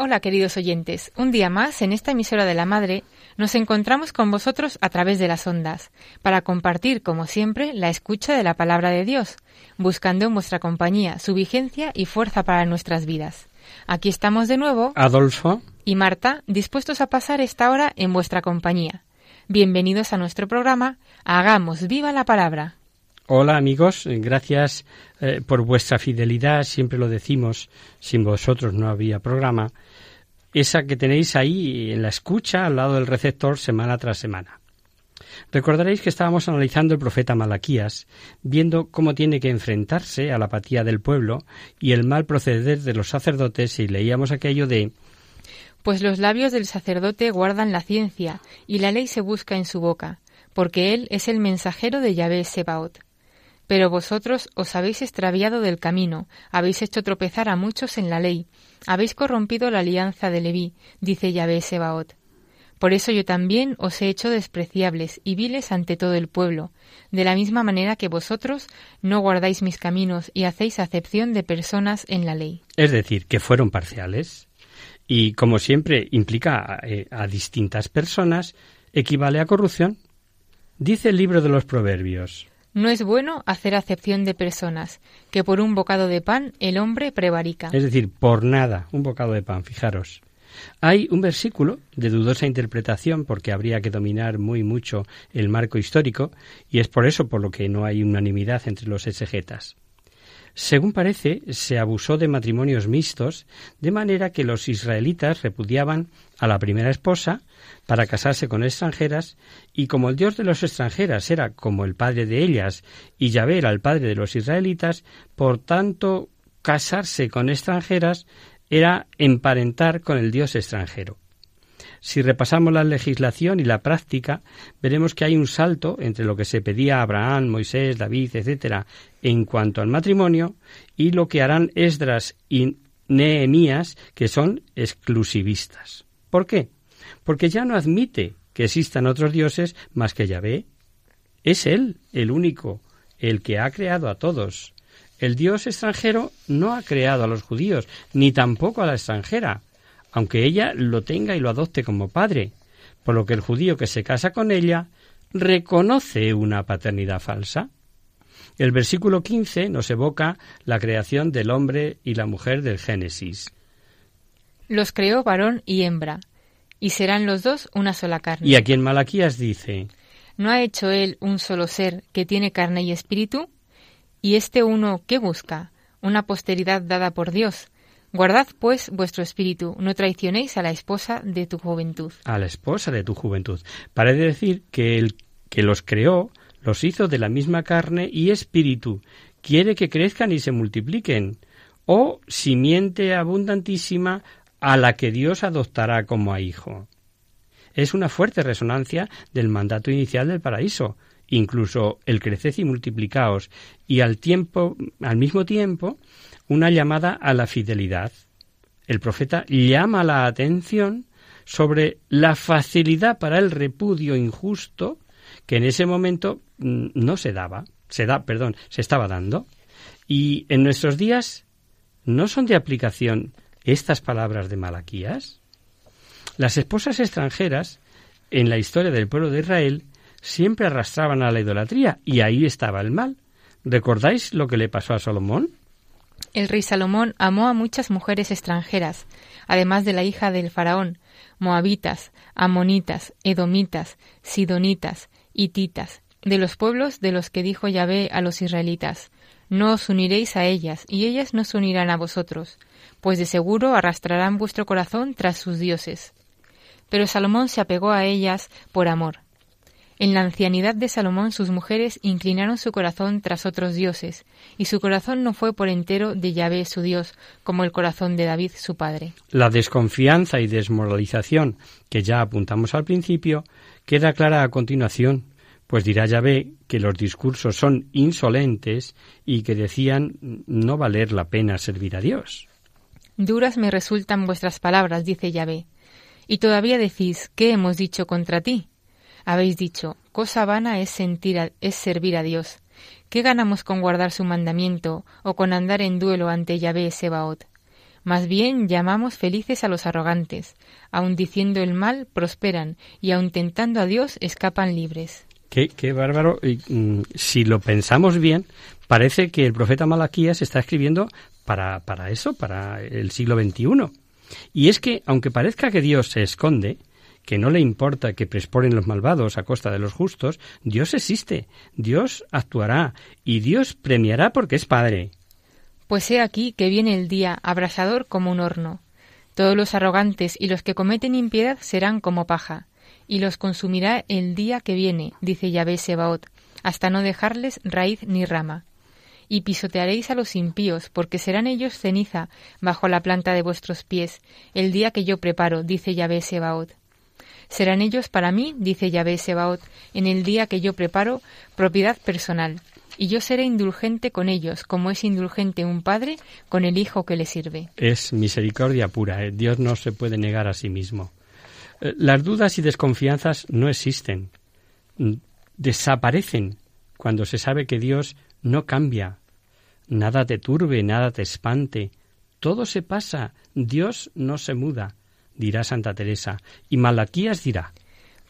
Hola queridos oyentes, un día más en esta emisora de la Madre nos encontramos con vosotros a través de las ondas, para compartir, como siempre, la escucha de la palabra de Dios, buscando en vuestra compañía su vigencia y fuerza para nuestras vidas. Aquí estamos de nuevo, Adolfo, y Marta, dispuestos a pasar esta hora en vuestra compañía. Bienvenidos a nuestro programa Hagamos viva la palabra. Hola amigos, eh, gracias eh, por vuestra fidelidad, siempre lo decimos, sin vosotros no había programa, esa que tenéis ahí en la escucha al lado del receptor semana tras semana. Recordaréis que estábamos analizando el profeta Malaquías, viendo cómo tiene que enfrentarse a la apatía del pueblo y el mal proceder de los sacerdotes y leíamos aquello de Pues los labios del sacerdote guardan la ciencia, y la ley se busca en su boca, porque él es el mensajero de Yahvé Sebaot. Pero vosotros os habéis extraviado del camino, habéis hecho tropezar a muchos en la ley, habéis corrompido la alianza de Leví, dice Yahvé Sebaot. Por eso yo también os he hecho despreciables y viles ante todo el pueblo, de la misma manera que vosotros no guardáis mis caminos y hacéis acepción de personas en la ley. Es decir, que fueron parciales. Y como siempre implica eh, a distintas personas, equivale a corrupción. Dice el libro de los Proverbios. No es bueno hacer acepción de personas, que por un bocado de pan el hombre prevarica. Es decir, por nada, un bocado de pan, fijaros. Hay un versículo de dudosa interpretación porque habría que dominar muy mucho el marco histórico y es por eso por lo que no hay unanimidad entre los exegetas. Según parece, se abusó de matrimonios mixtos, de manera que los israelitas repudiaban a la primera esposa para casarse con extranjeras, y como el Dios de los extranjeras era como el padre de ellas, y Yahvé era el padre de los israelitas, por tanto, casarse con extranjeras era emparentar con el Dios extranjero. Si repasamos la legislación y la práctica, veremos que hay un salto entre lo que se pedía a Abraham, Moisés, David, etcétera, en cuanto al matrimonio, y lo que harán Esdras y Nehemías, que son exclusivistas. ¿Por qué? Porque ya no admite que existan otros dioses más que Yahvé. Es Él el único, el que ha creado a todos. El Dios extranjero no ha creado a los judíos, ni tampoco a la extranjera, aunque ella lo tenga y lo adopte como padre, por lo que el judío que se casa con ella reconoce una paternidad falsa. El versículo 15 nos evoca la creación del hombre y la mujer del Génesis. Los creó varón y hembra, y serán los dos una sola carne. Y aquí en Malaquías dice, ¿No ha hecho él un solo ser que tiene carne y espíritu? ¿Y este uno qué busca? Una posteridad dada por Dios. Guardad, pues, vuestro espíritu, no traicionéis a la esposa de tu juventud. a la esposa de tu juventud. Parece decir que el que los creó los hizo de la misma carne y espíritu. Quiere que crezcan y se multipliquen. O simiente abundantísima a la que Dios adoptará como a hijo. Es una fuerte resonancia del mandato inicial del paraíso, incluso el creced y multiplicaos, y al tiempo, al mismo tiempo, una llamada a la fidelidad. El profeta llama la atención sobre la facilidad para el repudio injusto que en ese momento mm, no se daba, se da, perdón, se estaba dando. Y en nuestros días no son de aplicación estas palabras de Malaquías. Las esposas extranjeras en la historia del pueblo de Israel siempre arrastraban a la idolatría y ahí estaba el mal. ¿Recordáis lo que le pasó a Salomón? El rey Salomón amó a muchas mujeres extranjeras, además de la hija del faraón, moabitas, amonitas, edomitas, sidonitas, hititas, de los pueblos de los que dijo Yahvé a los israelitas, no os uniréis a ellas, y ellas no se unirán a vosotros, pues de seguro arrastrarán vuestro corazón tras sus dioses. Pero Salomón se apegó a ellas por amor. En la ancianidad de Salomón sus mujeres inclinaron su corazón tras otros dioses, y su corazón no fue por entero de Yahvé su Dios, como el corazón de David su padre. La desconfianza y desmoralización que ya apuntamos al principio queda clara a continuación, pues dirá Yahvé que los discursos son insolentes y que decían no valer la pena servir a Dios. Duras me resultan vuestras palabras, dice Yahvé. Y todavía decís, ¿qué hemos dicho contra ti? Habéis dicho, cosa vana es, sentir es servir a Dios. ¿Qué ganamos con guardar su mandamiento o con andar en duelo ante Yahvé Sebaot? Más bien llamamos felices a los arrogantes, aun diciendo el mal prosperan y aun tentando a Dios escapan libres. Qué, qué bárbaro. Mm, si lo pensamos bien, parece que el profeta Malaquías está escribiendo para, para eso, para el siglo XXI. Y es que, aunque parezca que Dios se esconde, que no le importa que presporen los malvados a costa de los justos, Dios existe, Dios actuará y Dios premiará porque es Padre. Pues he aquí que viene el día abrasador como un horno. Todos los arrogantes y los que cometen impiedad serán como paja, y los consumirá el día que viene, dice Yahvé Sebaot, hasta no dejarles raíz ni rama. Y pisotearéis a los impíos, porque serán ellos ceniza bajo la planta de vuestros pies, el día que yo preparo, dice Yahvé Sebaot. Serán ellos para mí, dice Yahvé Sebaot, en el día que yo preparo, propiedad personal, y yo seré indulgente con ellos, como es indulgente un padre con el hijo que le sirve. Es misericordia pura. ¿eh? Dios no se puede negar a sí mismo. Eh, Las dudas y desconfianzas no existen. Mm, Desaparecen cuando se sabe que Dios no cambia. Nada te turbe, nada te espante. Todo se pasa. Dios no se muda dirá Santa Teresa, y Malaquías dirá,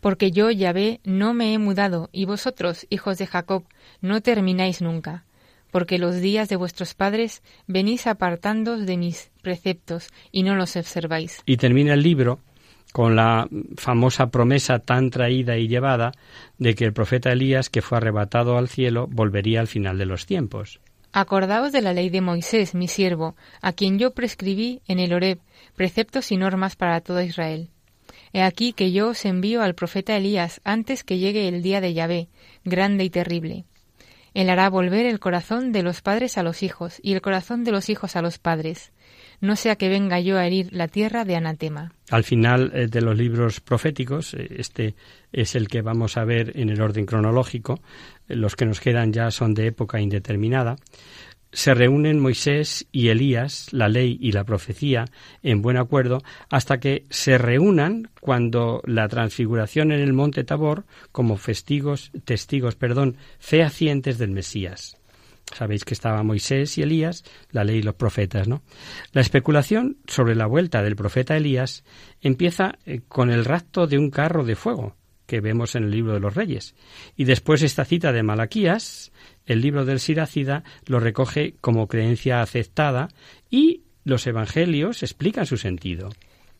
Porque yo, Yahvé, no me he mudado, y vosotros, hijos de Jacob, no termináis nunca. Porque los días de vuestros padres venís apartándoos de mis preceptos, y no los observáis. Y termina el libro con la famosa promesa tan traída y llevada de que el profeta Elías, que fue arrebatado al cielo, volvería al final de los tiempos. Acordaos de la ley de Moisés, mi siervo, a quien yo prescribí en el Horeb preceptos y normas para todo Israel. He aquí que yo os envío al profeta Elías antes que llegue el día de Yahvé, grande y terrible. Él hará volver el corazón de los padres a los hijos y el corazón de los hijos a los padres, no sea que venga yo a herir la tierra de anatema. Al final eh, de los libros proféticos, eh, este es el que vamos a ver en el orden cronológico, eh, los que nos quedan ya son de época indeterminada, se reúnen Moisés y Elías, la ley y la profecía, en buen acuerdo, hasta que se reúnan cuando la transfiguración en el monte Tabor, como festigos, testigos, perdón, fehacientes del Mesías. Sabéis que estaba Moisés y Elías, la ley y los profetas, ¿no? La especulación sobre la vuelta del profeta Elías empieza eh, con el rapto de un carro de fuego que vemos en el libro de los Reyes. Y después esta cita de Malaquías, el libro del Siracida, lo recoge como creencia aceptada y los evangelios explican su sentido.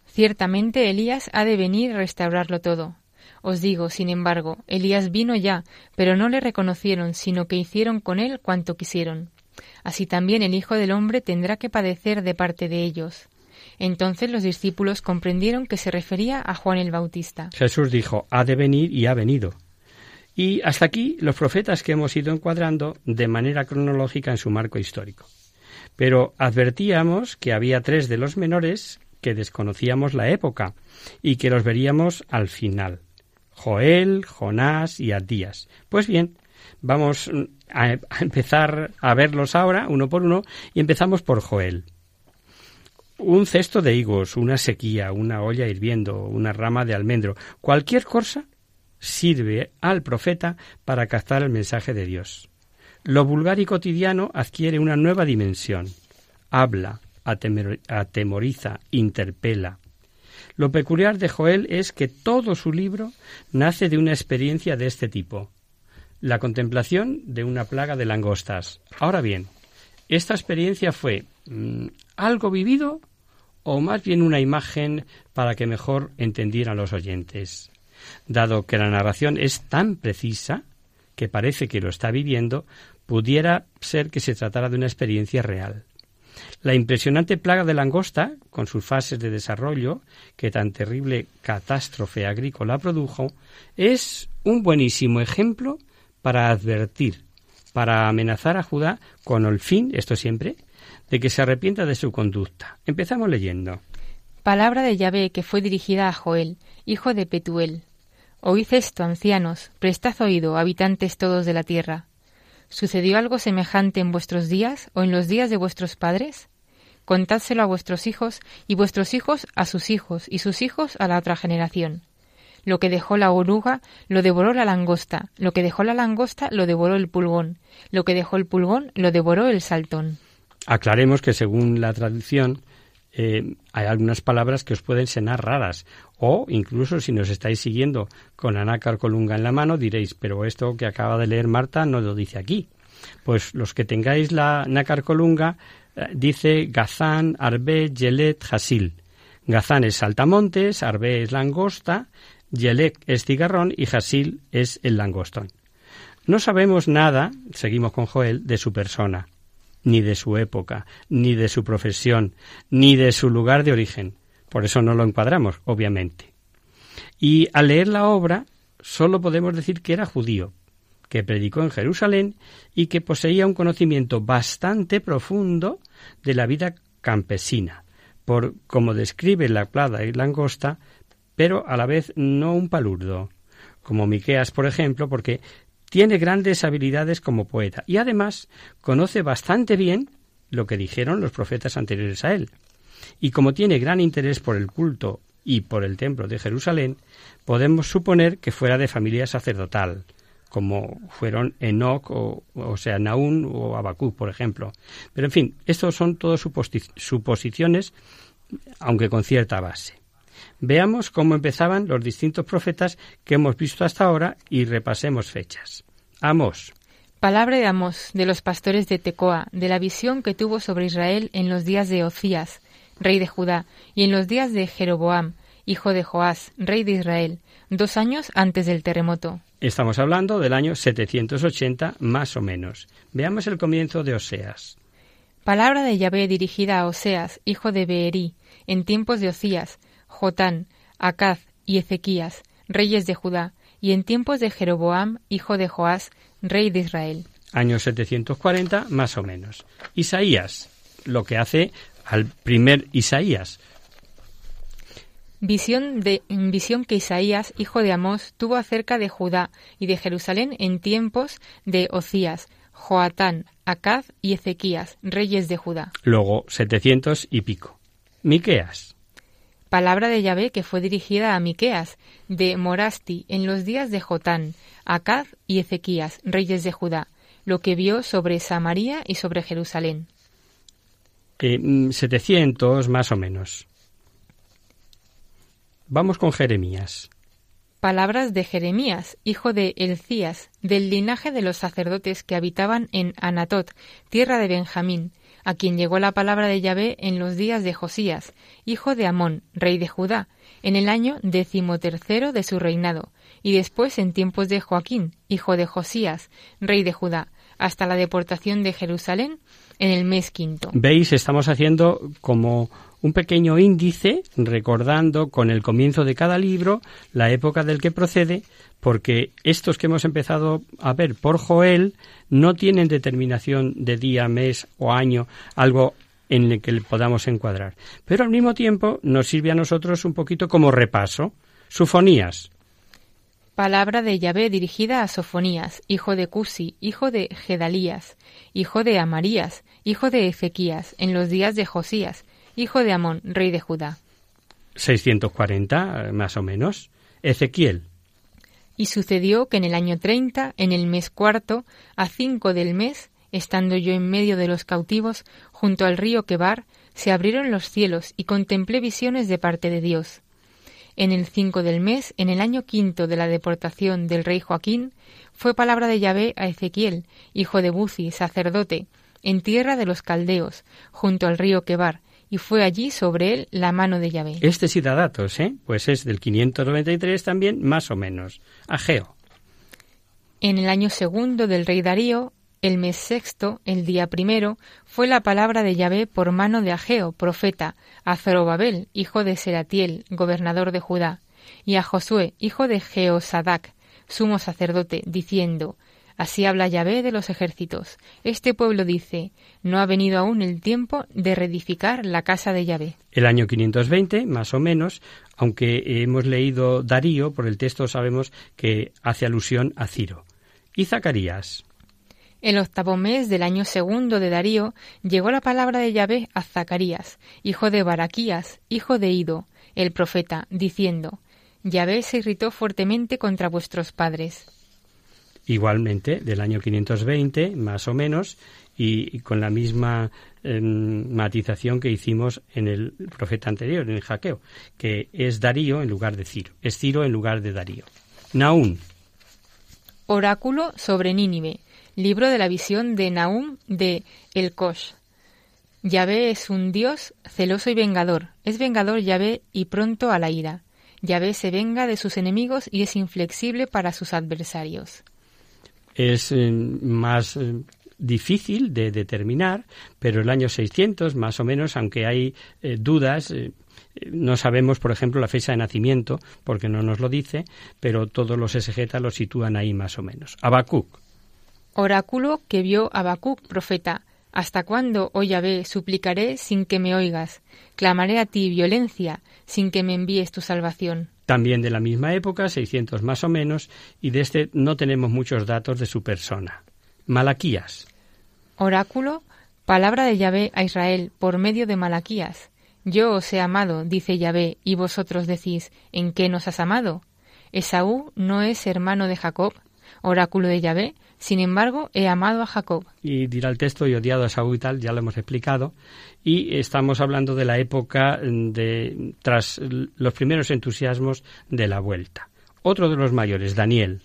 Ciertamente Elías ha de venir a restaurarlo todo. Os digo, sin embargo, Elías vino ya, pero no le reconocieron, sino que hicieron con él cuanto quisieron. Así también el Hijo del Hombre tendrá que padecer de parte de ellos. Entonces los discípulos comprendieron que se refería a Juan el Bautista. Jesús dijo, ha de venir y ha venido. Y hasta aquí los profetas que hemos ido encuadrando de manera cronológica en su marco histórico. Pero advertíamos que había tres de los menores que desconocíamos la época y que los veríamos al final. Joel, Jonás y Adías. Pues bien, vamos a, empezar a verlos ahora, uno por uno, y empezamos por Joel. Un cesto de higos, una sequía, una olla hirviendo, una rama de almendro, cualquier cosa sirve al profeta para captar el mensaje de Dios. Lo vulgar y cotidiano adquiere una nueva dimensión. Habla, atemoriza, interpela, lo peculiar de Joel es que todo su libro nace de una experiencia de este tipo, la contemplación de una plaga de langostas. Ahora bien, ¿esta experiencia fue mm, algo vivido o más bien una imagen para que mejor entendieran los oyentes? Dado que la narración es tan precisa que parece que lo está viviendo, pudiera ser que se tratara de una experiencia real. La impresionante plaga de langosta, con sus fases de desarrollo, que tan terrible catástrofe agrícola produjo, es un buenísimo ejemplo para advertir, para amenazar a Judá con el fin, esto siempre, de que se arrepienta de su conducta. Empezamos leyendo. Palabra de Yahvé que fue dirigida a Joel, hijo de Petuel. Oíd esto, ancianos, prestad oído, habitantes todos de la tierra. ¿Sucedió algo semejante en vuestros días o en los días de vuestros padres? Contádselo a vuestros hijos y vuestros hijos a sus hijos y sus hijos a la otra generación. Lo que dejó la oruga lo devoró la langosta, lo que dejó la langosta lo devoró el pulgón, lo que dejó el pulgón lo devoró el saltón. Aclaremos que según la tradición eh, hay algunas palabras que os pueden sonar raras o incluso si nos estáis siguiendo con la nácar colunga en la mano diréis, pero esto que acaba de leer Marta no lo dice aquí. Pues los que tengáis la nácar colunga eh, dice Gazán, Arbe, Yelet, Hasil. Gazán es saltamontes, Arbe es langosta, Yelet es cigarrón y Hasil es el langostón. No sabemos nada, seguimos con Joel, de su persona ni de su época, ni de su profesión, ni de su lugar de origen. Por eso no lo encuadramos, obviamente. Y al leer la obra, solo podemos decir que era judío, que predicó en Jerusalén y que poseía un conocimiento bastante profundo de la vida campesina, por como describe la plada y langosta, pero a la vez no un palurdo, como Miqueas, por ejemplo, porque tiene grandes habilidades como poeta y además conoce bastante bien lo que dijeron los profetas anteriores a él. Y como tiene gran interés por el culto y por el templo de Jerusalén, podemos suponer que fuera de familia sacerdotal, como fueron Enoch o, o sea, Naún o Abacú, por ejemplo. Pero en fin, estos son todas suposiciones, aunque con cierta base. Veamos cómo empezaban los distintos profetas que hemos visto hasta ahora y repasemos fechas. Amos. Palabra de Amos, de los pastores de Tecoa, de la visión que tuvo sobre Israel en los días de Ocías, rey de Judá, y en los días de Jeroboam, hijo de Joás, rey de Israel, dos años antes del terremoto. Estamos hablando del año 780 más o menos. Veamos el comienzo de Oseas. Palabra de Yahvé dirigida a Oseas, hijo de Beerí, en tiempos de Ocías, Jotán, Acaz y Ezequías, reyes de Judá, y en tiempos de Jeroboam, hijo de Joás, rey de Israel. Año 740 más o menos. Isaías, lo que hace al primer Isaías. Visión, de, visión que Isaías, hijo de Amós, tuvo acerca de Judá y de Jerusalén en tiempos de Ocías, Joatán, Acaz y Ezequías, reyes de Judá. Luego 700 y pico. Miqueas palabra de Yahvé que fue dirigida a Miqueas, de Morasti, en los días de Jotán, Acaz y Ezequías, reyes de Judá, lo que vio sobre Samaria y sobre Jerusalén. Eh, 700 más o menos. Vamos con Jeremías. Palabras de Jeremías, hijo de Elcías, del linaje de los sacerdotes que habitaban en Anatot, tierra de Benjamín, a quien llegó la palabra de Yahvé en los días de Josías, hijo de Amón, rey de Judá, en el año decimotercero de su reinado, y después en tiempos de Joaquín, hijo de Josías, rey de Judá, hasta la deportación de Jerusalén en el mes quinto. Veis, estamos haciendo como un pequeño índice recordando con el comienzo de cada libro la época del que procede, porque estos que hemos empezado a ver por Joel no tienen determinación de día, mes o año, algo en el que podamos encuadrar. Pero al mismo tiempo nos sirve a nosotros un poquito como repaso. Sufonías. Palabra de Yahvé dirigida a Sofonías, hijo de Cusi, hijo de Gedalías, hijo de Amarías, hijo de Ezequías, en los días de Josías, hijo de Amón, rey de Judá. 640, más o menos. Ezequiel. Y sucedió que en el año treinta, en el mes cuarto, a cinco del mes, estando yo en medio de los cautivos, junto al río Quebar, se abrieron los cielos y contemplé visiones de parte de Dios. En el cinco del mes, en el año quinto de la deportación del rey Joaquín, fue palabra de Yahvé a Ezequiel, hijo de Buzi, sacerdote, en tierra de los caldeos, junto al río Quebar, y fue allí sobre él la mano de Yahvé. Este sí da datos, ¿eh? Pues es del 593 también, más o menos. Ageo. En el año segundo del rey Darío, el mes sexto, el día primero, fue la palabra de Yahvé por mano de Ageo, profeta, a Zorobabel, hijo de Seratiel, gobernador de Judá, y a Josué, hijo de Jeosadac, sumo sacerdote, diciendo, Así habla Yahvé de los ejércitos. Este pueblo dice, no ha venido aún el tiempo de reedificar la casa de Yahvé. El año 520, más o menos, aunque hemos leído Darío, por el texto sabemos que hace alusión a Ciro. Y Zacarías. El octavo mes del año segundo de Darío llegó la palabra de Yahvé a Zacarías, hijo de Baraquías, hijo de Ido, el profeta, diciendo, Yahvé se irritó fuertemente contra vuestros padres igualmente del año 520 más o menos y, con la misma em, matización que hicimos en el profeta anterior, en el Jaqueo, que es Darío en lugar de Ciro, es Ciro en lugar de Darío. Naum. Oráculo sobre Nínive, libro de la visión de Naum de El Kosh. Yahvé es un Dios celoso y vengador, es vengador Yahvé y pronto a la ira. Yahvé se venga de sus enemigos y es inflexible para sus adversarios es eh, más eh, difícil de determinar, pero el año 600, más o menos, aunque hay eh, dudas, no sabemos, por ejemplo, la fecha de nacimiento, porque no nos lo dice, pero todos los exegetas lo sitúan ahí más o menos. Habacuc. Oráculo que vio Habacuc, profeta. ¿Hasta cuándo, oh Yahvé, suplicaré sin que me oigas? Clamaré a ti violencia sin que me envíes tu salvación también de la misma época, 600 más o menos, y de este no tenemos muchos datos de su persona. Malaquías. Oráculo, palabra de Yahvé a Israel por medio de Malaquías. Yo os he amado, dice Yahvé, y vosotros decís, ¿en qué nos has amado? Esaú no es hermano de Jacob, oráculo de Yahvé, sin embargo, he amado a Jacob. Y dirá el texto, y odiado a Saúl y tal, ya lo hemos explicado. Y estamos hablando de la época de, tras los primeros entusiasmos de la vuelta. Otro de los mayores, Daniel.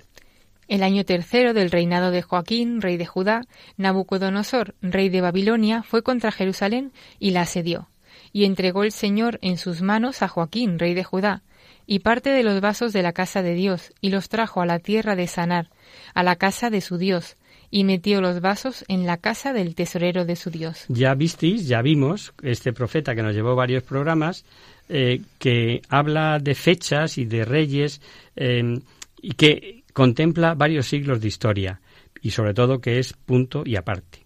El año tercero del reinado de Joaquín, rey de Judá, Nabucodonosor, rey de Babilonia, fue contra Jerusalén y la asedió. Y entregó el Señor en sus manos a Joaquín, rey de Judá, y parte de los vasos de la casa de Dios, y los trajo a la tierra de Sanar, a la casa de su Dios, y metió los vasos en la casa del tesorero de su Dios. Ya visteis, ya vimos, este profeta que nos llevó varios programas, eh, que habla de fechas y de reyes, em, y que contempla varios siglos de historia, y sobre todo que es punto y aparte.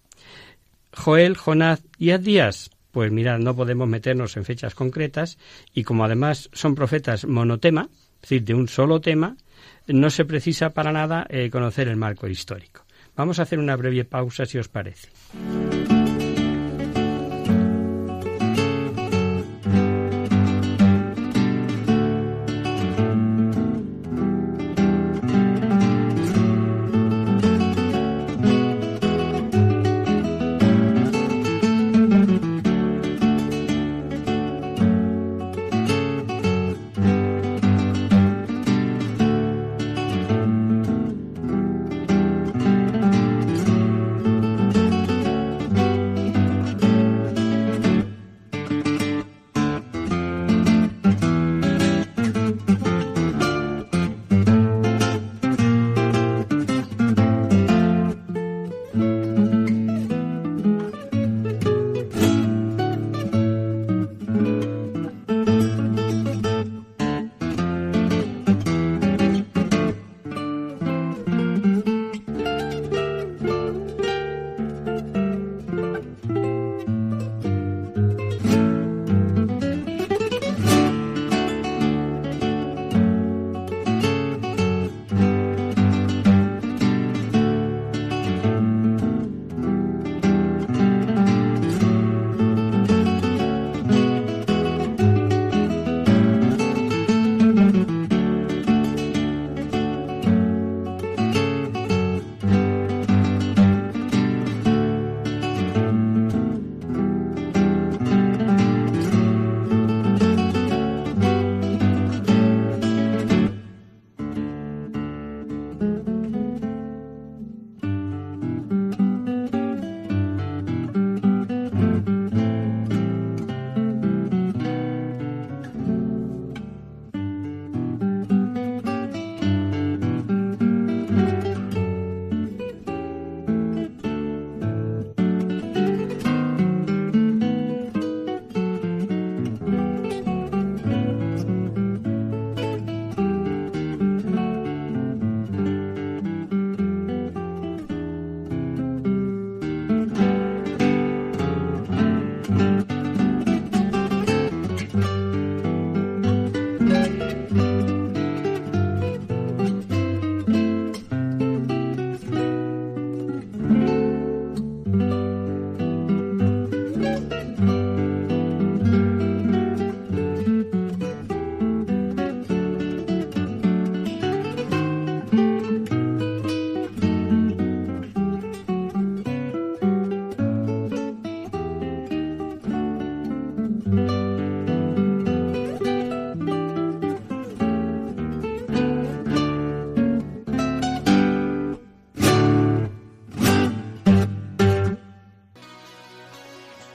Joel, Jonás y Adías, pues mirad, no podemos meternos en fechas concretas y como además son profetas monotema, es decir, de un solo tema, no se precisa para nada eh, conocer el marco histórico. Vamos a hacer una breve pausa si os parece.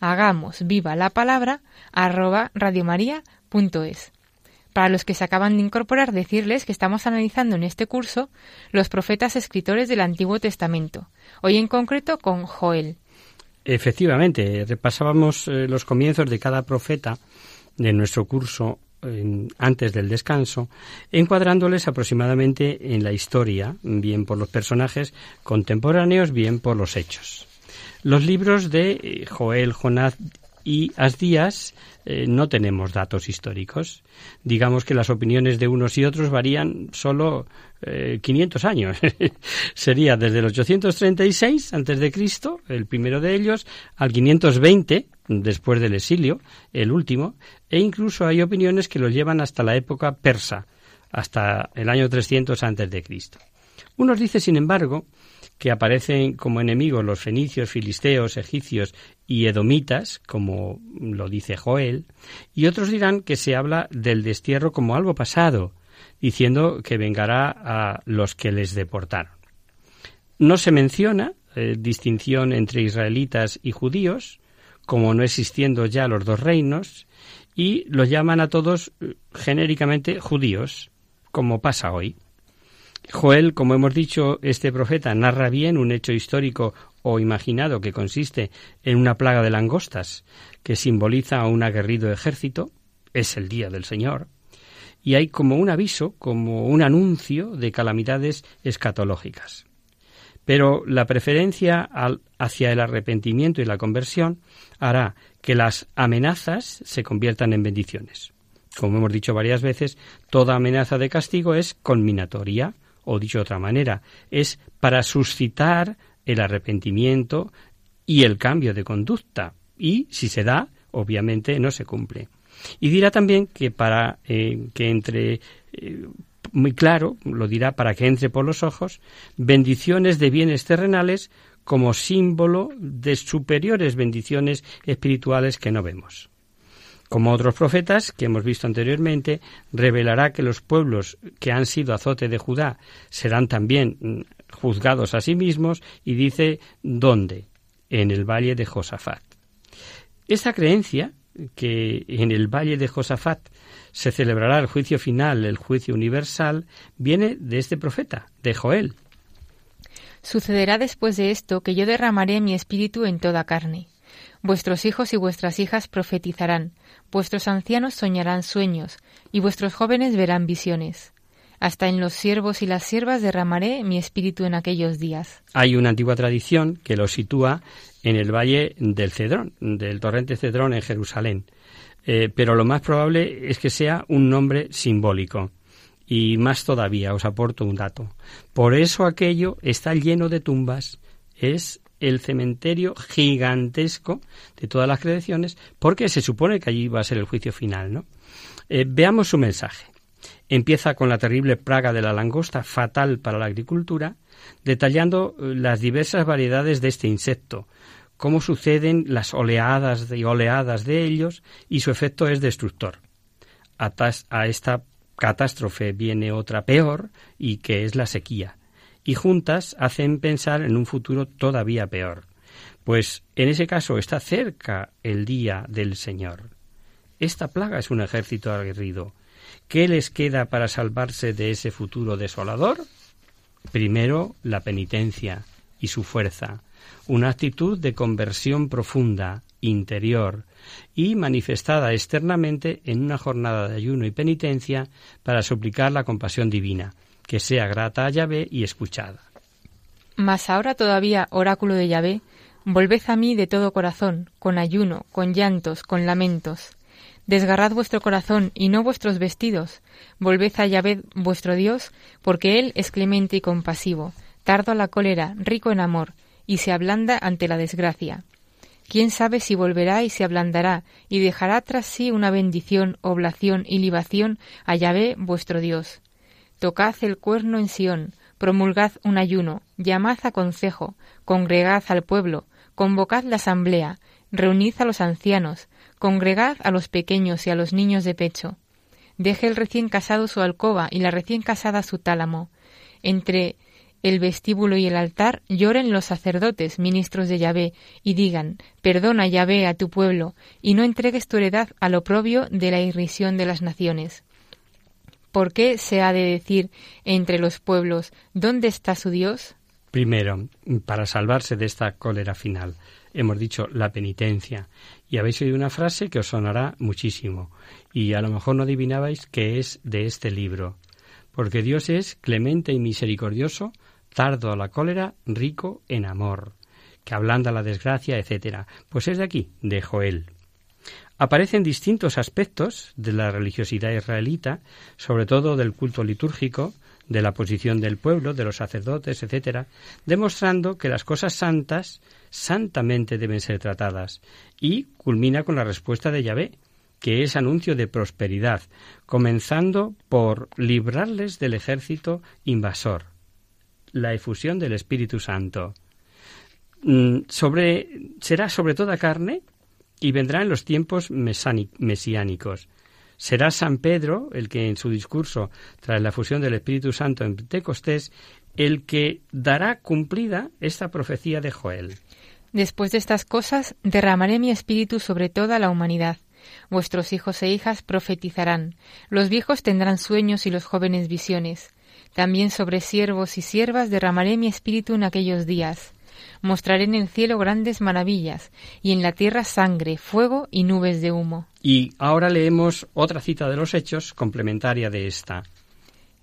hagamos viva la palabra arroba radiomaria.es. Para los que se acaban de incorporar, decirles que estamos analizando en este curso los profetas escritores del Antiguo Testamento, hoy en concreto con Joel. Efectivamente, repasábamos eh, los comienzos de cada profeta de nuestro curso antes del descanso, encuadrándoles aproximadamente en la historia, bien por los personajes contemporáneos, bien por los hechos. Los libros de eh, Joel, Jonás y Asdías eh, no tenemos datos históricos. Digamos que las opiniones de unos y otros varían solo 500 eh, años. Sería desde el 836 antes de Cristo, el primero de ellos, al 520 después del exilio, el último, e incluso hay opiniones que lo llevan hasta la época persa, hasta el año 300 antes de Cristo. Unos dicen, sin embargo, que aparecen como enemigos los fenicios, filisteos, egipcios y edomitas, como lo dice Joel, y otros dirán que se habla del destierro como algo pasado, diciendo que vengará a los que les deportaron. No se menciona eh, distinción entre israelitas y judíos, como no existiendo ya los dos reinos, y los llaman a todos eh, genéricamente judíos, como pasa hoy. Joel, como hemos dicho, este profeta narra bien un hecho histórico o imaginado que consiste en una plaga de langostas que simboliza a un aguerrido ejército, es el día del Señor, y hay como un aviso, como un anuncio de calamidades escatológicas. Pero la preferencia hacia el arrepentimiento y la conversión hará que las amenazas se conviertan en bendiciones. Como hemos dicho varias veces, toda amenaza de castigo es conminatoria, o dicho de otra manera, es para suscitar el arrepentimiento y el cambio de conducta. Y si se da, obviamente no se cumple. Y dirá también que para eh, que entre eh, muy claro, lo dirá para que entre por los ojos, bendiciones de bienes terrenales como símbolo de superiores bendiciones espirituales que no vemos. Como otros profetas que hemos visto anteriormente, revelará que los pueblos que han sido azote de Judá serán también mm, juzgados a sí mismos y dice ¿dónde? En el valle de Josafat. Esta creencia, que en el valle de Josafat se celebrará el juicio final, el juicio universal, viene de este profeta, de Joel. Sucederá después de esto que yo derramaré mi espíritu en toda carne. Vuestros hijos y vuestras hijas profetizarán, vuestros ancianos soñarán sueños, y vuestros jóvenes verán visiones. Hasta en los siervos y las siervas derramaré mi espíritu en aquellos días. Hay una antigua tradición que lo sitúa en el valle del Cedrón, del torrente Cedrón en Jerusalén. Eh, pero lo más probable es que sea un nombre simbólico. Y más todavía, os aporto un dato. Por eso aquello está lleno de tumbas. Es el cementerio gigantesco de todas las creaciones, porque se supone que allí va a ser el juicio final, ¿no? Eh, veamos su mensaje. Empieza con la terrible plaga de la langosta, fatal para la agricultura, detallando eh, las diversas variedades de este insecto, cómo suceden las oleadas y oleadas de ellos y su efecto es destructor. A, esta catástrofe viene otra peor y que es la sequía, y juntas hacen pensar en un futuro todavía peor, pues en ese caso está cerca el día del Señor. Esta plaga es un ejército aguerrido, ¿Qué les queda para salvarse de ese futuro desolador? Primero, la penitencia y su fuerza, una actitud de conversión profunda, interior, y manifestada externamente en una jornada de ayuno y penitencia para suplicar la compasión divina, que sea grata a Yahvé y escuchada. Mas ahora todavía, oráculo de Yahvé, volved a mí de todo corazón, con ayuno, con llantos, con lamentos, Desgarrad vuestro corazón y no vuestros vestidos. Volved a Yahvé vuestro Dios, porque Él es clemente y compasivo, tardo a la cólera, rico en amor, y se ablanda ante la desgracia. quién sabe si volverá y se ablandará, y dejará tras sí una bendición, oblación y libación a Yahvé vuestro Dios. Tocad el cuerno en Sión, promulgad un ayuno, llamad a consejo, congregad al pueblo, convocad la asamblea, reunid a los ancianos, congregad a los pequeños y a los niños de pecho. Deje el recién casado su alcoba y la recién casada su tálamo. Entre el vestíbulo y el altar lloren los sacerdotes, ministros de Yahvé, y digan, perdona Yahvé a tu pueblo, y no entregues tu heredad al oprobio de la irrisión de las naciones. ¿Por qué se ha de decir entre los pueblos, ¿dónde está su Dios? Primero, para salvarse de esta cólera final, hemos dicho la penitencia, y habéis oído una frase que os sonará muchísimo, y a lo mejor no adivinabais que es de este libro, porque Dios es clemente y misericordioso, tardo a la cólera, rico en amor, que ablanda la desgracia, etc. Pues es de aquí, de Joel. Aparecen distintos aspectos de la religiosidad israelita, sobre todo del culto litúrgico, de la posición del pueblo, de los sacerdotes, etc., demostrando que las cosas santas santamente deben ser tratadas, y culmina con la respuesta de Yahvé, que es anuncio de prosperidad, comenzando por librarles del ejército invasor, la efusión del Espíritu Santo. Mm, será sobre toda carne y vendrá en los tiempos mesiánicos. Será San Pedro el que en su discurso, tras la fusión del Espíritu Santo en Pentecostés, el que dará cumplida esta profecía de Joel. Después de estas cosas, derramaré mi espíritu sobre toda la humanidad. Vuestros hijos e hijas profetizarán, los viejos tendrán sueños y los jóvenes visiones. También sobre siervos y siervas derramaré mi espíritu en aquellos días. Mostraré en el cielo grandes maravillas, y en la tierra sangre, fuego y nubes de humo. Y ahora leemos otra cita de los Hechos complementaria de esta.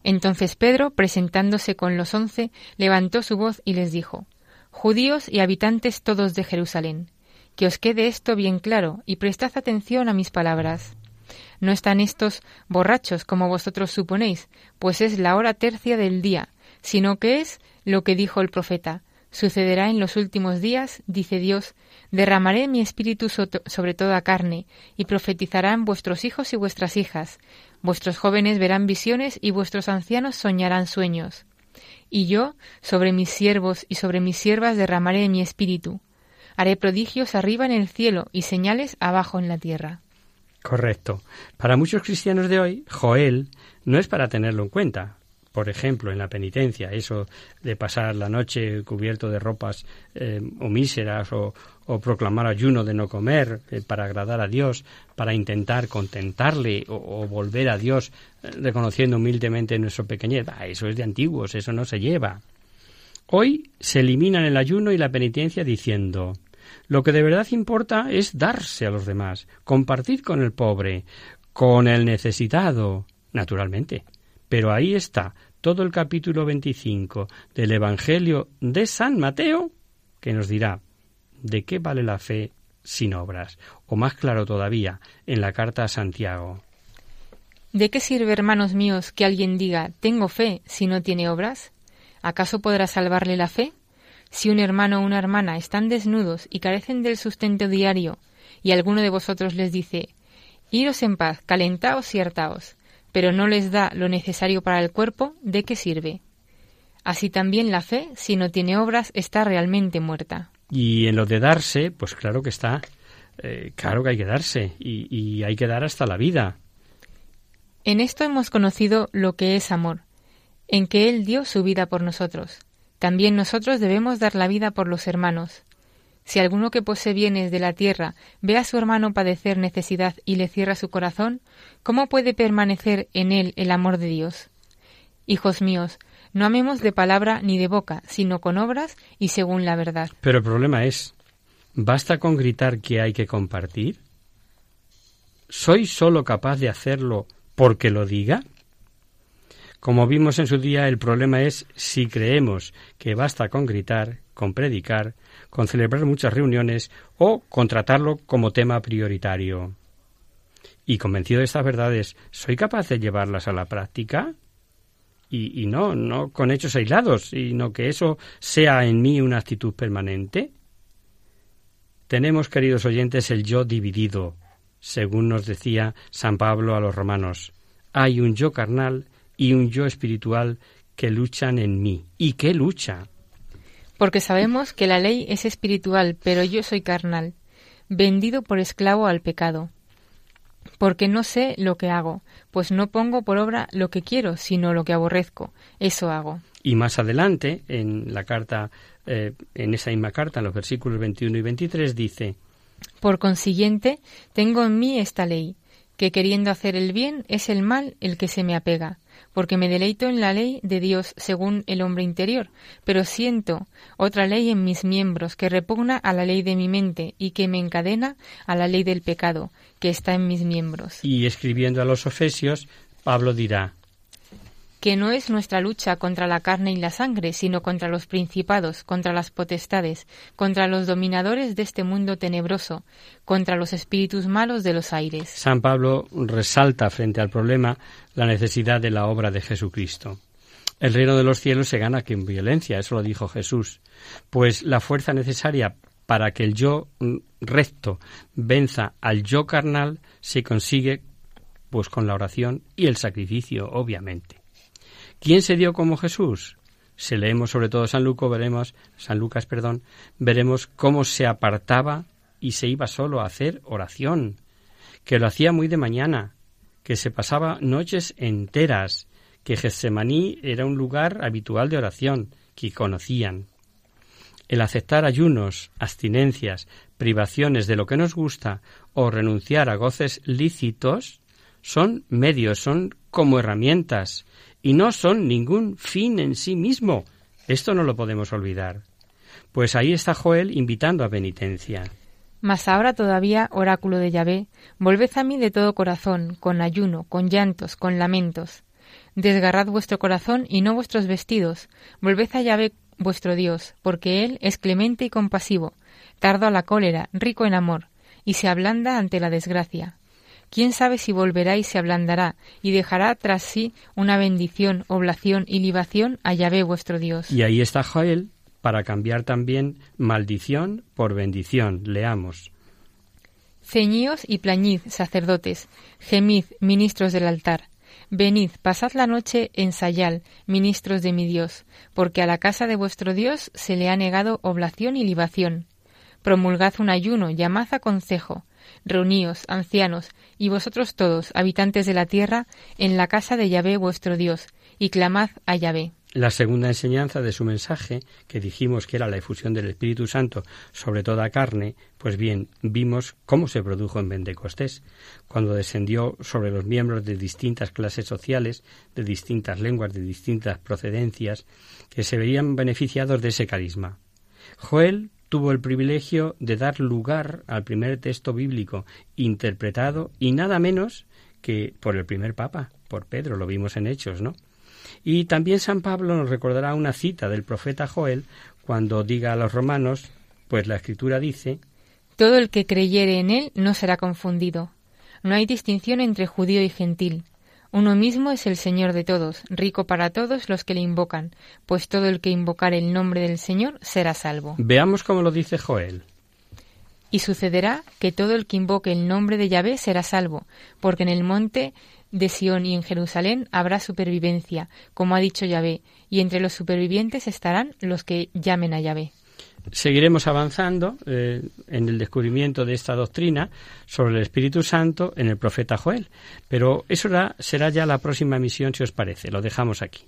Entonces Pedro, presentándose con los once, levantó su voz y les dijo Judíos y habitantes todos de Jerusalén, que os quede esto bien claro y prestad atención a mis palabras. No están estos borrachos como vosotros suponéis, pues es la hora tercia del día, sino que es lo que dijo el profeta. Sucederá en los últimos días, dice Dios, derramaré mi espíritu sobre toda carne, y profetizarán vuestros hijos y vuestras hijas, vuestros jóvenes verán visiones y vuestros ancianos soñarán sueños. Y yo sobre mis siervos y sobre mis siervas derramaré mi espíritu. Haré prodigios arriba en el cielo y señales abajo en la tierra. Correcto. Para muchos cristianos de hoy, Joel no es para tenerlo en cuenta. Por ejemplo, en la penitencia, eso de pasar la noche cubierto de ropas eh, o míseras o, proclamar ayuno de no comer eh, para agradar a Dios, para intentar contentarle o, volver a Dios eh, reconociendo humildemente nuestro pequeñez. Eso es de antiguos, eso no se lleva. Hoy se eliminan el ayuno y la penitencia diciendo lo que de verdad importa es darse a los demás, compartir con el pobre, con el necesitado, naturalmente. Pero ahí está todo el capítulo 25 del Evangelio de San Mateo, que nos dirá de qué vale la fe sin obras, o más claro todavía, en la carta a Santiago. ¿De qué sirve, hermanos míos, que alguien diga tengo fe si no tiene obras? ¿Acaso podrá salvarle la fe? Si un hermano o una hermana están desnudos y carecen del sustento diario, y alguno de vosotros les dice, Iros en paz, calentaos y hartaos, pero no les da lo necesario para el cuerpo, ¿de qué sirve? Así también la fe, si no tiene obras, está realmente muerta. Y en lo de darse, pues claro que está, eh, claro que hay que darse, y, y hay que dar hasta la vida. En esto hemos conocido lo que es amor, en que Él dio su vida por nosotros. También nosotros debemos dar la vida por los hermanos. Si alguno que posee bienes de la tierra ve a su hermano padecer necesidad y le cierra su corazón, ¿cómo puede permanecer en él el amor de Dios? Hijos míos, no amemos de palabra ni de boca, sino con obras y según la verdad. Pero el problema es, ¿basta con gritar que hay que compartir? ¿Soy solo capaz de hacerlo porque lo diga? Como vimos en su día, el problema es si creemos que basta con gritar, con predicar, con celebrar muchas reuniones o contratarlo como tema prioritario. Y convencido de estas verdades, ¿soy capaz de llevarlas a la práctica? Y, y no, no con hechos aislados, sino que eso sea en mí una actitud permanente. Tenemos, queridos oyentes, el yo dividido, según nos decía San Pablo a los romanos. Hay un yo carnal y un yo espiritual que luchan en mí. ¿Y qué lucha? Porque sabemos que la ley es espiritual, pero yo soy carnal, vendido por esclavo al pecado. Porque no sé lo que hago, pues no pongo por obra lo que quiero, sino lo que aborrezco. Eso hago. Y más adelante, en la carta, eh, en esa misma carta, en los versículos 21 y 23, dice: Por consiguiente, tengo en mí esta ley, que queriendo hacer el bien es el mal el que se me apega, porque me deleito en la ley de Dios según el hombre interior, pero siento otra ley en mis miembros que repugna a la ley de mi mente y que me encadena a la ley del pecado que está en mis miembros. Y escribiendo a los Efesios, Pablo dirá, que no es nuestra lucha contra la carne y la sangre, sino contra los principados, contra las potestades, contra los dominadores de este mundo tenebroso, contra los espíritus malos de los aires. San Pablo resalta frente al problema la necesidad de la obra de Jesucristo. El reino de los cielos se gana con violencia, eso lo dijo Jesús, pues la fuerza necesaria para que el yo recto venza al yo carnal se consigue pues con la oración y el sacrificio, obviamente. ¿Quién se dio como Jesús? Si leemos sobre todo San Lucas, veremos, San Lucas, perdón, veremos cómo se apartaba y se iba solo a hacer oración, que lo hacía muy de mañana, que se pasaba noches enteras, que Getsemaní era un lugar habitual de oración, que conocían. El aceptar ayunos, abstinencias, privaciones de lo que nos gusta o renunciar a goces lícitos son medios, son como herramientas y no son ningún fin en sí mismo. Esto no lo podemos olvidar. Pues ahí está Joel invitando a penitencia. Mas ahora todavía, oráculo de Yahvé, volved a mí de todo corazón, con ayuno, con llantos, con lamentos. Desgarrad vuestro corazón y no vuestros vestidos, volved a Yahvé vuestro Dios, porque Él es clemente y compasivo, tardo a la cólera, rico en amor, y se ablanda ante la desgracia. ¿Quién sabe si volverá y se ablandará y dejará tras sí una bendición, oblación y libación a Yahvé vuestro Dios? Y ahí está Joel para cambiar también maldición por bendición. Leamos. Ceñíos y plañid, sacerdotes, gemid, ministros del altar. Venid, pasad la noche en Sayal, ministros de mi Dios, porque a la casa de vuestro Dios se le ha negado oblación y libación. Promulgad un ayuno, llamad a consejo, reuníos, ancianos, y vosotros todos, habitantes de la tierra, en la casa de Yahvé vuestro Dios, y clamad a Yahvé. La segunda enseñanza de su mensaje, que dijimos que era la efusión del Espíritu Santo sobre toda carne, pues bien, vimos cómo se produjo en Pentecostés, cuando descendió sobre los miembros de distintas clases sociales, de distintas lenguas, de distintas procedencias, que se veían beneficiados de ese carisma. Joel tuvo el privilegio de dar lugar al primer texto bíblico interpretado y nada menos que por el primer papa, por Pedro, lo vimos en Hechos, ¿no? Y también San Pablo nos recordará una cita del profeta Joel cuando diga a los romanos, pues la escritura dice Todo el que creyere en él no será confundido. No hay distinción entre judío y gentil. Uno mismo es el Señor de todos, rico para todos los que le invocan, pues todo el que invocar el nombre del Señor será salvo. Veamos cómo lo dice Joel. Y sucederá que todo el que invoque el nombre de Yahvé será salvo, porque en el monte de Sión y en Jerusalén habrá supervivencia, como ha dicho Yahvé, y entre los supervivientes estarán los que llamen a Yahvé. Seguiremos avanzando eh, en el descubrimiento de esta doctrina sobre el Espíritu Santo en el profeta Joel, pero eso será ya la próxima misión, si os parece. Lo dejamos aquí.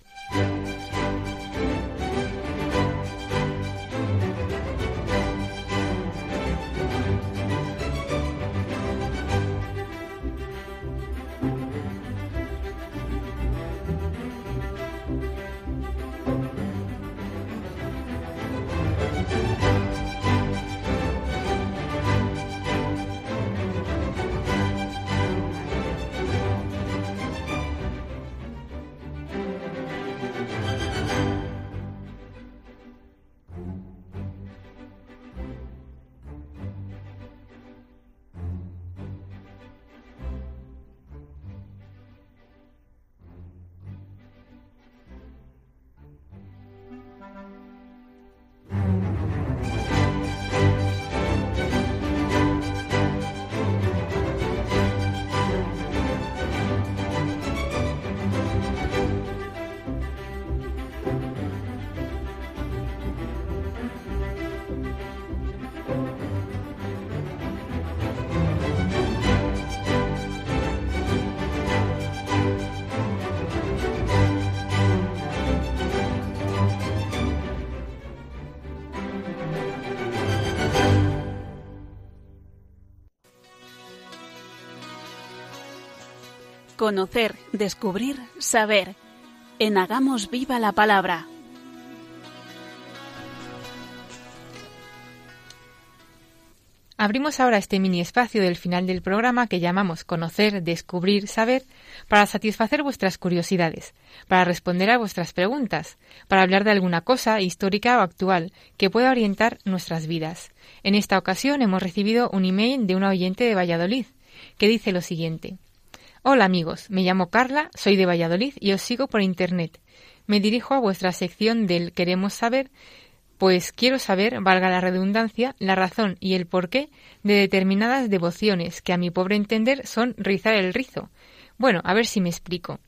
Conocer, descubrir, saber. En Hagamos Viva la Palabra. Abrimos ahora este mini espacio del final del programa que llamamos Conocer, Descubrir, Saber para satisfacer vuestras curiosidades, para responder a vuestras preguntas, para hablar de alguna cosa histórica o actual que pueda orientar nuestras vidas. En esta ocasión hemos recibido un email de una oyente de Valladolid que dice lo siguiente. Hola amigos, me llamo Carla, soy de Valladolid y os sigo por Internet. Me dirijo a vuestra sección del Queremos saber pues quiero saber, valga la redundancia, la razón y el porqué de determinadas devociones que a mi pobre entender son rizar el rizo. Bueno, a ver si me explico.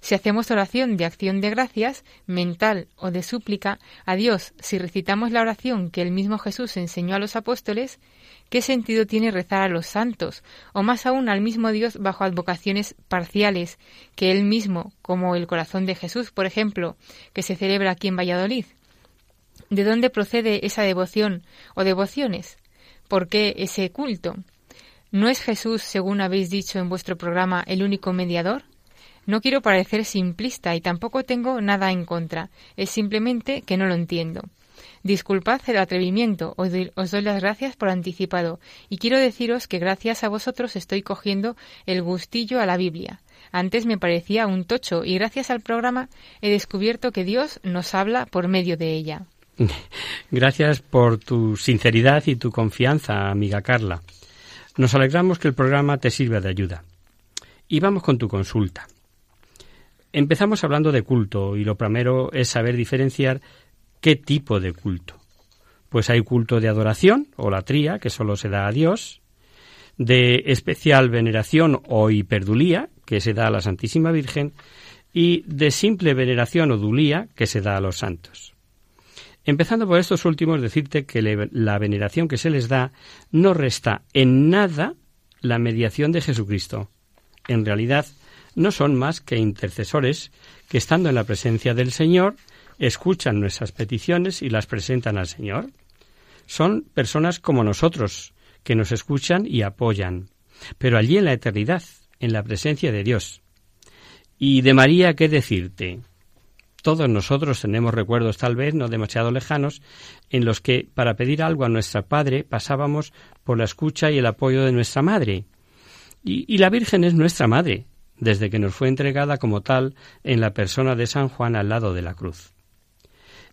Si hacemos oración de acción de gracias, mental o de súplica, a Dios, si recitamos la oración que el mismo Jesús enseñó a los apóstoles, ¿qué sentido tiene rezar a los santos, o más aún al mismo Dios bajo advocaciones parciales, que él mismo, como el corazón de Jesús, por ejemplo, que se celebra aquí en Valladolid? ¿De dónde procede esa devoción o devociones? ¿Por qué ese culto? ¿No es Jesús, según habéis dicho en vuestro programa, el único mediador? No quiero parecer simplista y tampoco tengo nada en contra, es simplemente que no lo entiendo. Disculpad el atrevimiento, os doy, las gracias por anticipado y quiero deciros que gracias a vosotros estoy cogiendo el gustillo a la Biblia. Antes me parecía un tocho y gracias al programa he descubierto que Dios nos habla por medio de ella. Gracias por tu sinceridad y tu confianza, amiga Carla. Nos alegramos que el programa te sirva de ayuda. Y vamos con tu consulta. Empezamos hablando de culto y lo primero es saber diferenciar qué tipo de culto. Pues hay culto de adoración o latría, que solo se da a Dios, de especial veneración o hiperdulía, que se da a la Santísima Virgen, y de simple veneración o dulía, que se da a los santos. Empezando por estos últimos, decirte que la veneración que se les da no resta en nada la mediación de Jesucristo. En realidad, no son más que intercesores que, estando en la presencia del Señor, escuchan nuestras peticiones y las presentan al Señor. Son personas como nosotros, que nos escuchan y apoyan, pero allí en la eternidad, en la presencia de Dios. Y de María, ¿qué decirte? Todos nosotros tenemos recuerdos tal vez no demasiado lejanos en los que para pedir algo a nuestra Padre pasábamos por la escucha y el apoyo de nuestra Madre. Y, la Virgen es nuestra Madre, desde que nos fue entregada como tal en la persona de San Juan al lado de la cruz.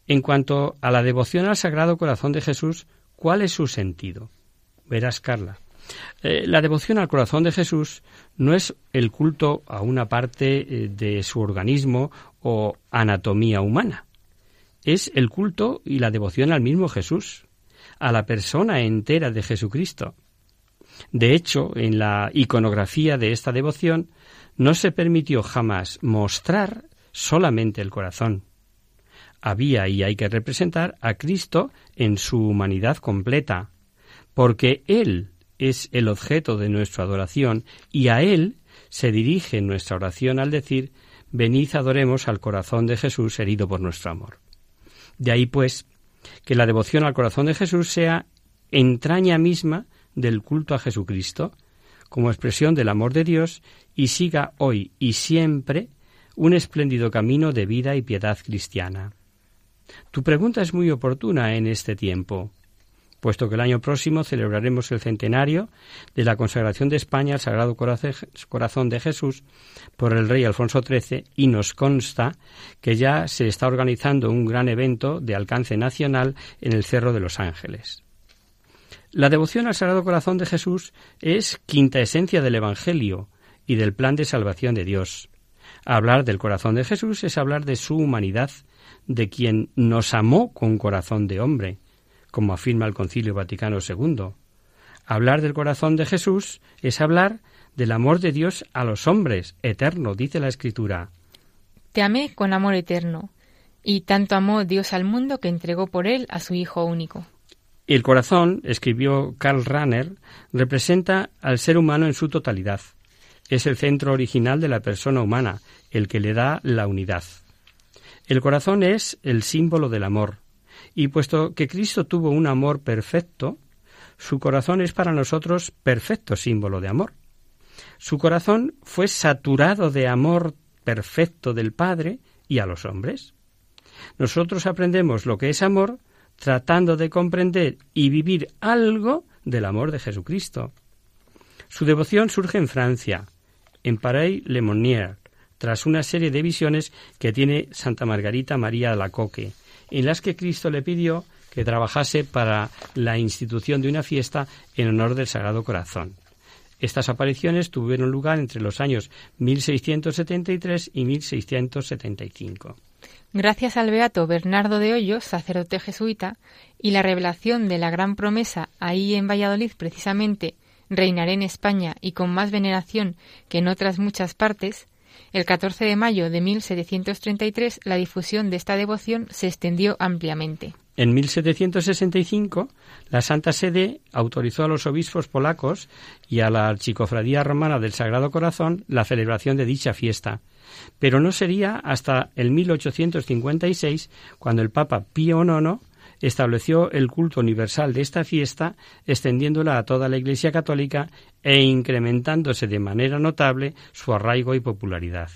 En cuanto a la devoción al Sagrado Corazón de Jesús, ¿cuál es su sentido? Verás, Carla. Eh, la devoción al corazón de Jesús no es el culto a una parte eh, de su organismo o anatomía humana. Es el culto y la devoción al mismo Jesús, a la persona entera de Jesucristo. De hecho, en la iconografía de esta devoción no se permitió jamás mostrar solamente el corazón. Había y hay que representar a Cristo en su humanidad completa, porque Él es el objeto de nuestra adoración y a Él se dirige nuestra oración al decir venid adoremos al corazón de Jesús herido por nuestro amor. De ahí, pues, que la devoción al corazón de Jesús sea entraña misma del culto a Jesucristo, como expresión del amor de Dios, y siga hoy y siempre un espléndido camino de vida y piedad cristiana. Tu pregunta es muy oportuna en este tiempo puesto que el año próximo celebraremos el centenario de la consagración de España al Sagrado Corazón de Jesús por el rey Alfonso XIII y nos consta que ya se está organizando un gran evento de alcance nacional en el Cerro de los Ángeles. La devoción al Sagrado Corazón de Jesús es quinta esencia del Evangelio y del plan de salvación de Dios. Hablar del corazón de Jesús es hablar de su humanidad, de quien nos amó con corazón de hombre, como afirma el Concilio Vaticano II. Hablar del corazón de Jesús es hablar del amor de Dios a los hombres, eterno, dice la Escritura. Te amé con amor eterno, y tanto amó Dios al mundo que entregó por él a su Hijo único. El corazón, escribió Karl Rahner, representa al ser humano en su totalidad. Es el centro original de la persona humana, el que le da la unidad. El corazón es el símbolo del amor, y puesto que Cristo tuvo un amor perfecto, su corazón es para nosotros perfecto símbolo de amor. Su corazón fue saturado de amor perfecto del Padre y a los hombres. Nosotros aprendemos lo que es amor tratando de comprender y vivir algo del amor de Jesucristo. Su devoción surge en Francia, en Pareil-le-Monnier, tras una serie de visiones que tiene Santa Margarita María de la Coque, en las que Cristo le pidió que trabajase para la institución de una fiesta en honor del Sagrado Corazón. Estas apariciones tuvieron lugar entre los años 1673 y 1675. Gracias al beato Bernardo de Hoyos, sacerdote jesuita, y la revelación de la gran promesa ahí en Valladolid precisamente, reinaré en España y con más veneración que en otras muchas partes, el 14 de mayo de 1733 la difusión de esta devoción se extendió ampliamente. En 1765, la Santa Sede autorizó a los obispos polacos y a la Archicofradía Romana del Sagrado Corazón la celebración de dicha fiesta, pero no sería hasta el 1856 cuando el Papa Pío IX estableció el culto universal de esta fiesta, extendiéndola a toda la Iglesia católica e incrementándose de manera notable su arraigo y popularidad.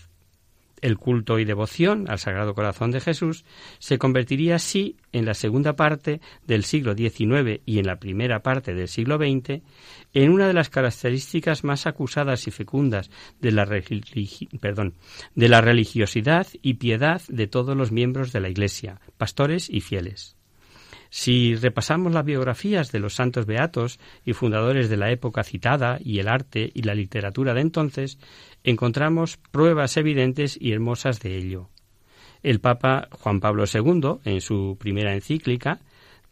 El culto y devoción al Sagrado Corazón de Jesús se convertiría así en la segunda parte del siglo XIX y en la primera parte del siglo XX en una de las características más acusadas y fecundas de la, de la religiosidad y piedad de todos los miembros de la Iglesia, pastores y fieles. Si repasamos las biografías de los santos beatos y fundadores de la época citada y el arte y la literatura de entonces, encontramos pruebas evidentes y hermosas de ello. El Papa Juan Pablo II, en su primera encíclica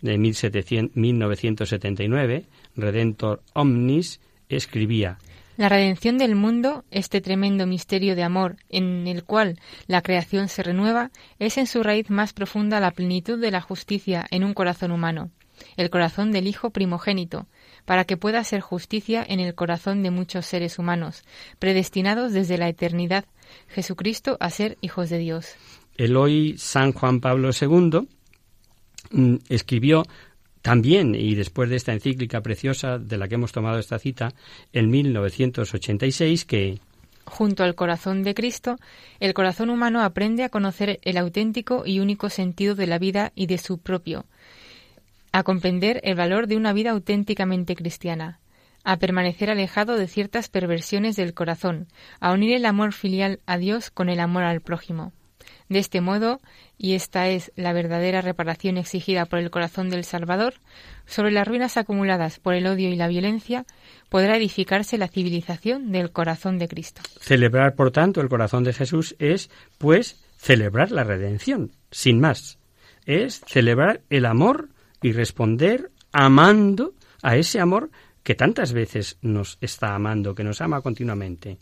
de 1979, Redentor Omnis, escribía la redención del mundo, este tremendo misterio de amor en el cual la creación se renueva, es en su raíz más profunda la plenitud de la justicia en un corazón humano, el corazón del Hijo primogénito, para que pueda ser justicia en el corazón de muchos seres humanos, predestinados desde la eternidad, Jesucristo a ser hijos de Dios. El hoy San Juan Pablo II mm, escribió también, y después de esta encíclica preciosa de la que hemos tomado esta cita, en 1986, que Junto al corazón de Cristo, el corazón humano aprende a conocer el auténtico y único sentido de la vida y de su propio, a comprender el valor de una vida auténticamente cristiana, a permanecer alejado de ciertas perversiones del corazón, a unir el amor filial a Dios con el amor al prójimo. De este modo, y esta es la verdadera reparación exigida por el corazón del Salvador, sobre las ruinas acumuladas por el odio y la violencia, podrá edificarse la civilización del corazón de Cristo. Celebrar, por tanto, el corazón de Jesús es, pues, celebrar la redención, sin más. Es celebrar el amor y responder amando a ese amor que tantas veces nos está amando, que nos ama continuamente.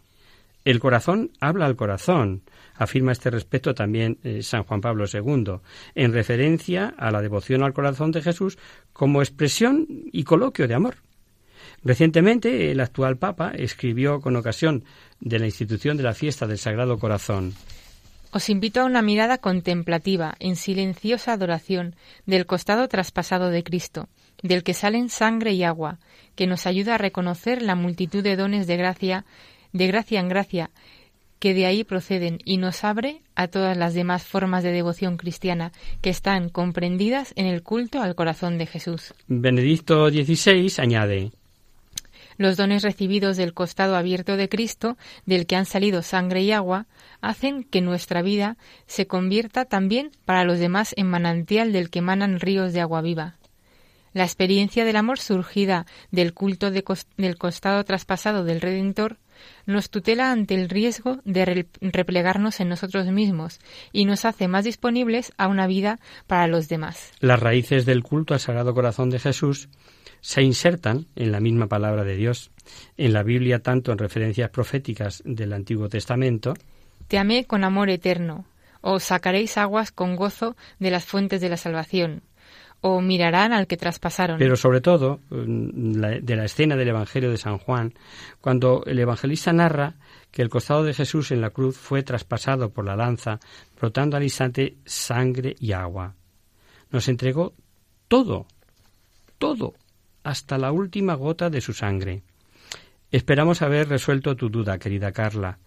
El corazón habla al corazón, afirma este respecto también eh, San Juan Pablo II, en referencia a la devoción al corazón de Jesús como expresión y coloquio de amor. Recientemente, el actual Papa escribió con ocasión de la institución de la fiesta del Sagrado Corazón. Os invito a una mirada contemplativa, en silenciosa adoración, del costado traspasado de Cristo, del que salen sangre y agua, que nos ayuda a reconocer la multitud de dones de gracia de gracia en gracia, que de ahí proceden y nos abre a todas las demás formas de devoción cristiana que están comprendidas en el culto al corazón de Jesús. Benedicto XVI añade los dones recibidos del costado abierto de Cristo, del que han salido sangre y agua, hacen que nuestra vida se convierta también para los demás en manantial del que emanan ríos de agua viva. La experiencia del amor surgida del culto del costado traspasado del Redentor nos tutela ante el riesgo de replegarnos en nosotros mismos y nos hace más disponibles a una vida para los demás. Las raíces del culto al Sagrado Corazón de Jesús se insertan en la misma palabra de Dios. En la Biblia, tanto en referencias proféticas del Antiguo Testamento, Te amé con amor eterno, os sacaréis aguas con gozo de las fuentes de la salvación o mirarán al que traspasaron. Pero sobre todo, mm, de la escena del Evangelio de San Juan, cuando el evangelista narra que el costado de Jesús en la cruz fue traspasado por la lanza, brotando al instante sangre y agua. Nos entregó todo, todo, hasta la última gota de su sangre. Esperamos haber resuelto tu duda, querida Carla.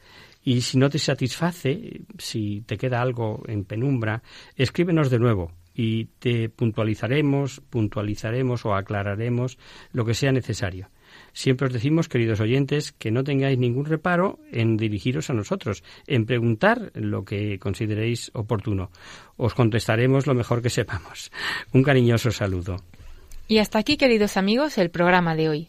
Y si no te satisface, si te queda algo en penumbra, escríbenos de nuevo y te puntualizaremos, puntualizaremos o aclararemos lo que sea necesario. Siempre os decimos, queridos oyentes, que no tengáis ningún reparo en dirigiros a nosotros, en preguntar lo que consideréis oportuno. Os contestaremos lo mejor que sepamos. Un cariñoso saludo. Y hasta aquí, queridos amigos, el programa de hoy.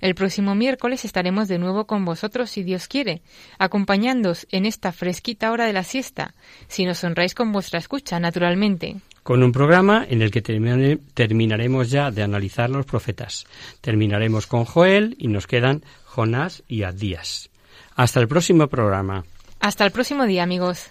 El próximo miércoles estaremos de nuevo con vosotros, si Dios quiere, acompañándoos en esta fresquita hora de la siesta, si nos honráis con vuestra escucha, naturalmente. Con un programa en el que terminaremos ya de analizar los profetas. Terminaremos con Joel y nos quedan Jonás y Adías. Hasta el próximo programa. Hasta el próximo día, amigos.